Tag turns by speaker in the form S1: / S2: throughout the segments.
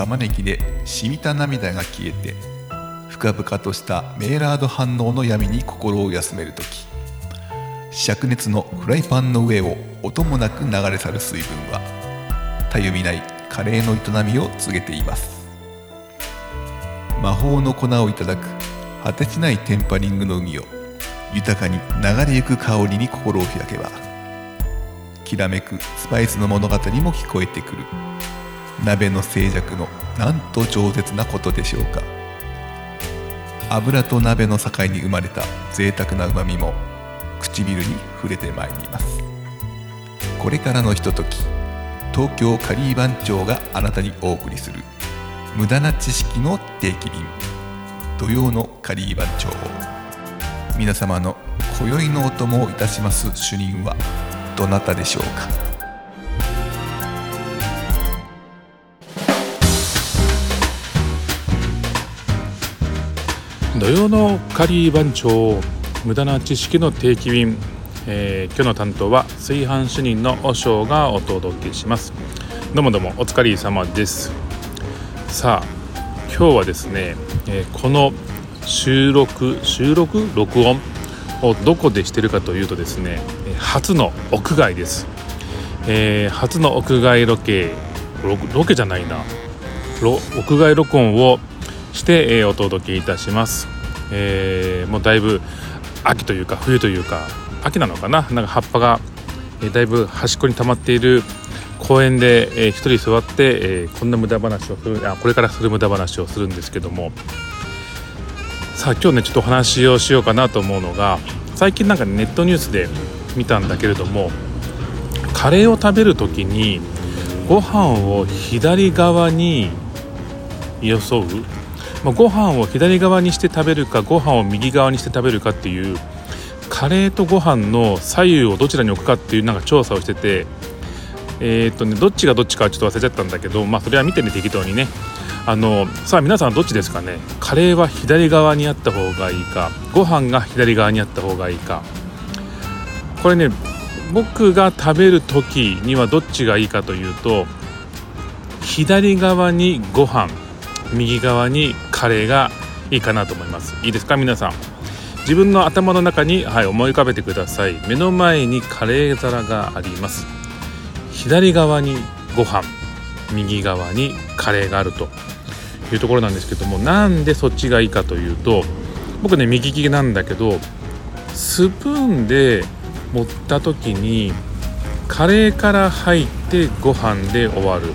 S1: 玉ねぎで染みた涙が消えて深々としたメーラード反応の闇に心を休める時灼熱のフライパンの上を音もなく流れ去る水分はたゆみないカレーの営みを告げています。魔法の粉をいただく果てしないテンパリングの海を豊かに流れゆく香りに心を開けばきらめくスパイスの物語も聞こえてくる。鍋の静寂のなんと饒舌なことでしょうか。油と鍋の境に生まれた贅沢なうまみも唇に触れてまいります。これからのひととき東京カリー番長があなたにお送りする無駄な知識の定期便土曜のカリー番長皆様の今宵のお供をいたします主任はどなたでしょうか。
S2: 土曜のカリー番長無駄な知識の定期便、えー、今日の担当は炊飯主任の和尚がお届けします。どうもどうもお疲れ様です。さあ今日はですね、えー、この収録収録？録音？をどこでしてるかというとですね初の屋外です、えー、初の屋外ロケ。ロケじゃないな。屋外録音をして、え、お届けいたします、えー、もうだいぶ秋というか冬というか秋なのかな？なんか葉っぱが、え、だいぶ端っこに溜まっている公園で、えー、人座って、えー、こんな無駄話をするあこれからする無駄話をするんですけども。さあ今日ねちょっとお話をしようかなと思うのが最近なんかネットニュースで見たんだけれどもカレーを食べる時にご飯を左側によそうまあ、ご飯を左側にして食べるかご飯を右側にして食べるかっていうカレーとご飯の左右をどちらに置くかっていうなんか調査をしててえー、っとねどっちがどっちかちょっと忘れちゃったんだけどまあそれは見てね適当にね。あのさあ皆さんどっちですかね。カレーは左側にあった方がいいかご飯が左側にあった方がいいか。これね僕が食べる時にはどっちがいいかというと左側にご飯右側にカレーがいいかなと思います。いいですか？皆さん。自分の頭の中に、はい、思い浮かべてください。目の前にカレー皿があります。左側にご飯。右側にカレーがあると。いうところなんですけどもなんでそっちがいいかというと僕ね右利きなんだけどスプーンで持った時にカレーから入ってご飯で終わる。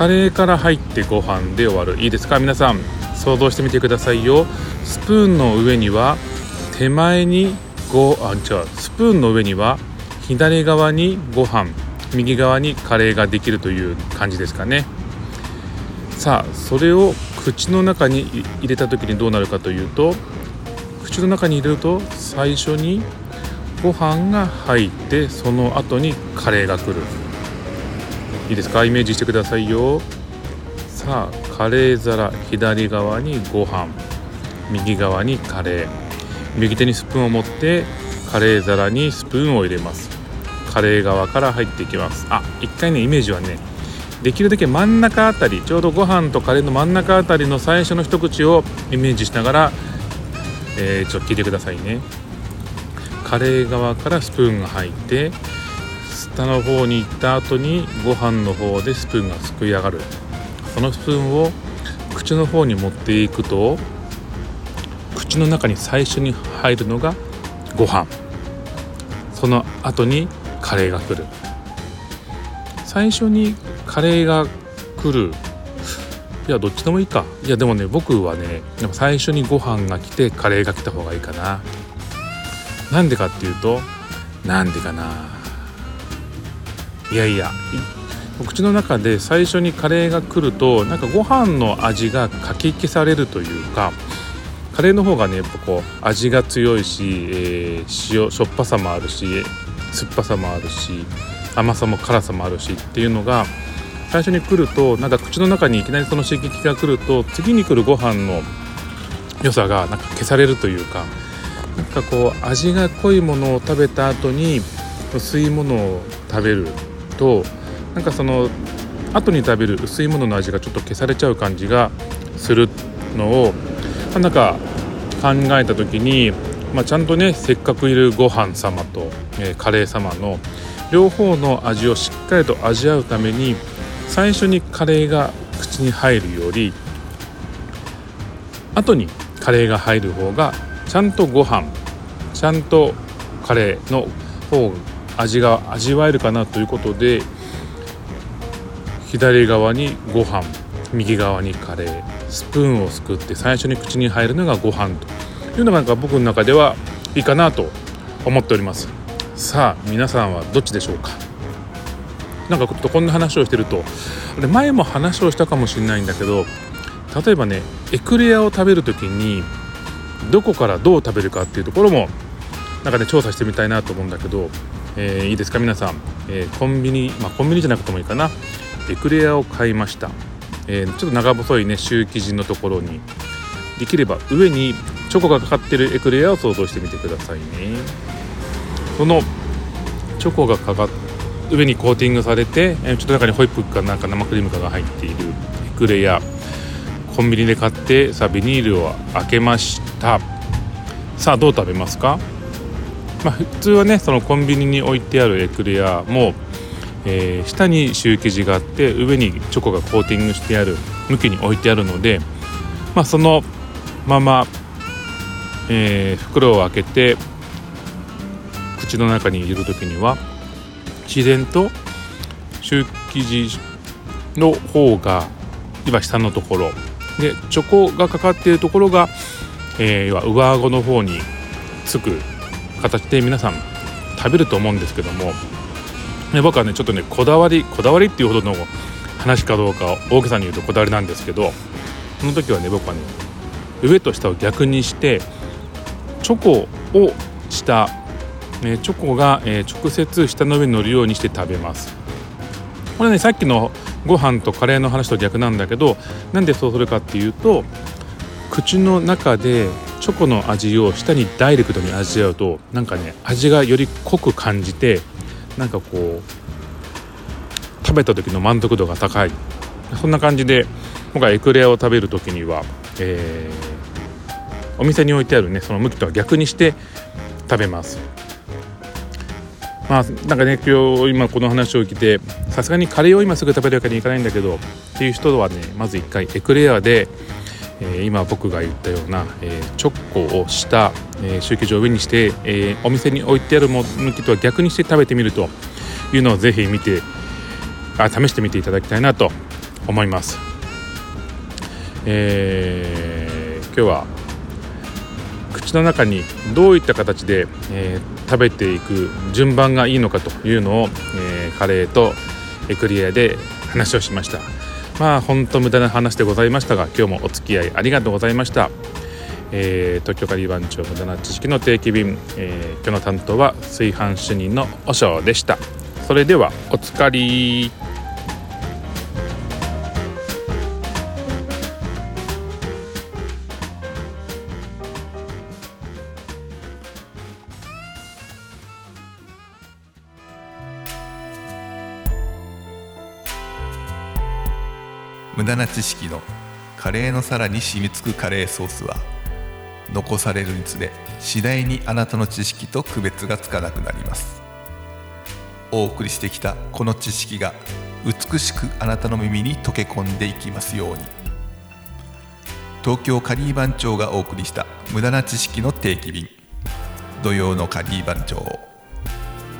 S2: カレーから入ってご飯で終わる。いいですか？皆さん想像してみてくださいよ。スプーンの上には手前にごあ違う。スプーンの上には左側にご飯右側にカレーができるという感じですかね。さあそれを口の中に入れた時にどうなるかというと口の中に入れると最初にご飯が入ってその後にカレーが来る。いいですか？イメージしてくださいよ。さあカレー皿左側にご飯右側にカレー。右手にスプーンを持ってカレー皿にスプーンを入れます。カレー側から入っていきます。あ一回ねイメージはねできるだけ真ん中あたりちょうどご飯とカレーの真ん中あたりの最初の一口をイメージしながら、えー、ちょっと聞いてくださいね。カレー側からスプーンが入って下の方に行った後にご飯の方でスプーンがすくい上がる。そのスプーンを口の方に持っていくと口の中に最初に入るのがご飯。その後にカレーが来る。最初にカレーが来る。いやどっちでもいいか。いやでもね僕はねでも最初にご飯が来てカレーが来た方がいいかな。なんでかっていうとなんでかな。いやいや。口の中で最初にカレーが来るとなんかご飯の味がかき消されるというかカレーの方がねやっぱこう味が強いし、えー、塩しょっぱさもあるし酸っぱさもあるし甘さも辛さもあるしっていうのが最初に来るとなんか口の中にいきなりその刺激が来ると次に来るご飯の良さがなんか消されるというかなんかこう味が濃いものを食べた後に薄いものを食べる。となんかその後に食べる薄いものの味がちょっと消されちゃう感じがするのをなんか考えた時に、まあ、ちゃんとねせっかくいるご飯様と、えー、カレー様の両方の味をしっかりと味わうために最初にカレーが口に入るより後にカレーが入る方がちゃんとご飯ちゃんとカレーの方味が味わえるかなということで左側にご飯右側にカレースプーンをすくって最初に口に入るのがご飯と。いうのがなんか僕の中ではいいかなと思っております。さあ皆さんはどっちでしょうか？なんかちょっとこんな話をしてると前も話をしたかもしれないんだけど例えばねエクレアを食べる時にどこからどう食べるかっていうところもなんかね調査してみたいなと思うんだけど、えー、いいですか皆さん、えー、コンビニまあコンビニじゃなくてもいいかな。エクレアを買いました、えー、ちょっと長細いねシュー生地のところに。できれば上にチョコがかかってるエクレアを想像してみてくださいね。そのチョコがかかっ上にコーティングされて、ちょっと中にホイップかなんか生クリームかが入っているエクレア。コンビニで買ってさあビニールを開けました。さあどう食べますか？まあ、普通はねそのコンビニに置いてあるエクレアも、えー、下にシュー生地があって上にチョコがコーティングしてある向きに置いてあるので、まあ、そのまま、えー、袋を開けて口の中に入れる時には自然とシュー生地の方が今下のところでチョコがかかっているところが、えー、要は上顎の方につく形で皆さん食べると思うんですけども、ね、僕はねちょっとねこだわりこだわりっていうほどの話かどうか大げさに言うとこだわりなんですけどその時はね僕はね上と下を逆にしてチョコを下、えチョコが、え直接下の上に乗るようにして食べます。これねさっきのご飯とカレーの話と逆なんだけどなんでそうするかっていうと口の中でチョコの味を舌にダイレクトに味わうとなんかね味がより濃く感じてなんかこう食べた時の満足度が高い。そんな感じで僕はエクレアを食べる時には、えー、お店に置いてあるねその向きとは逆にして食べます。まあなんかね今日今この話を聞いてさすがにカレーを今すぐ食べるわけにいかないんだけどっていう人はねまず一回エクレアでえ、今僕が言ったような、えー、チョコをした、えー、シュー生地を上にして、えお店に置いてあるも向きとは逆にして食べてみるというのをぜひ見てあ試してみていただきたいなと思います。え今日は口の中にどういった形で、え食べていく順番がいいのかというのを、えカレーとエクリアで話をしました。まあ本当無駄な話でございましたが今日もお付き合いありがとうございました、えー、東京カリー番長無駄な知識の定期便、えー、今日の担当は炊飯主任の和尚でした。それではおつかり。
S1: 無駄な知識のカレーの皿に染みつくカレーソースは残されるにつれ次第にあなたの知識と区別がつかなくなります。お送りしてきたこの知識が美しくあなたの耳に溶け込んでいきますように。東京カリー番長がお送りした無駄な知識の定期便。土曜のカリー番長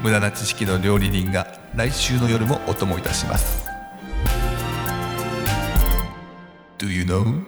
S1: 無駄な知識の料理人が来週の夜もお供いたします。Do you know?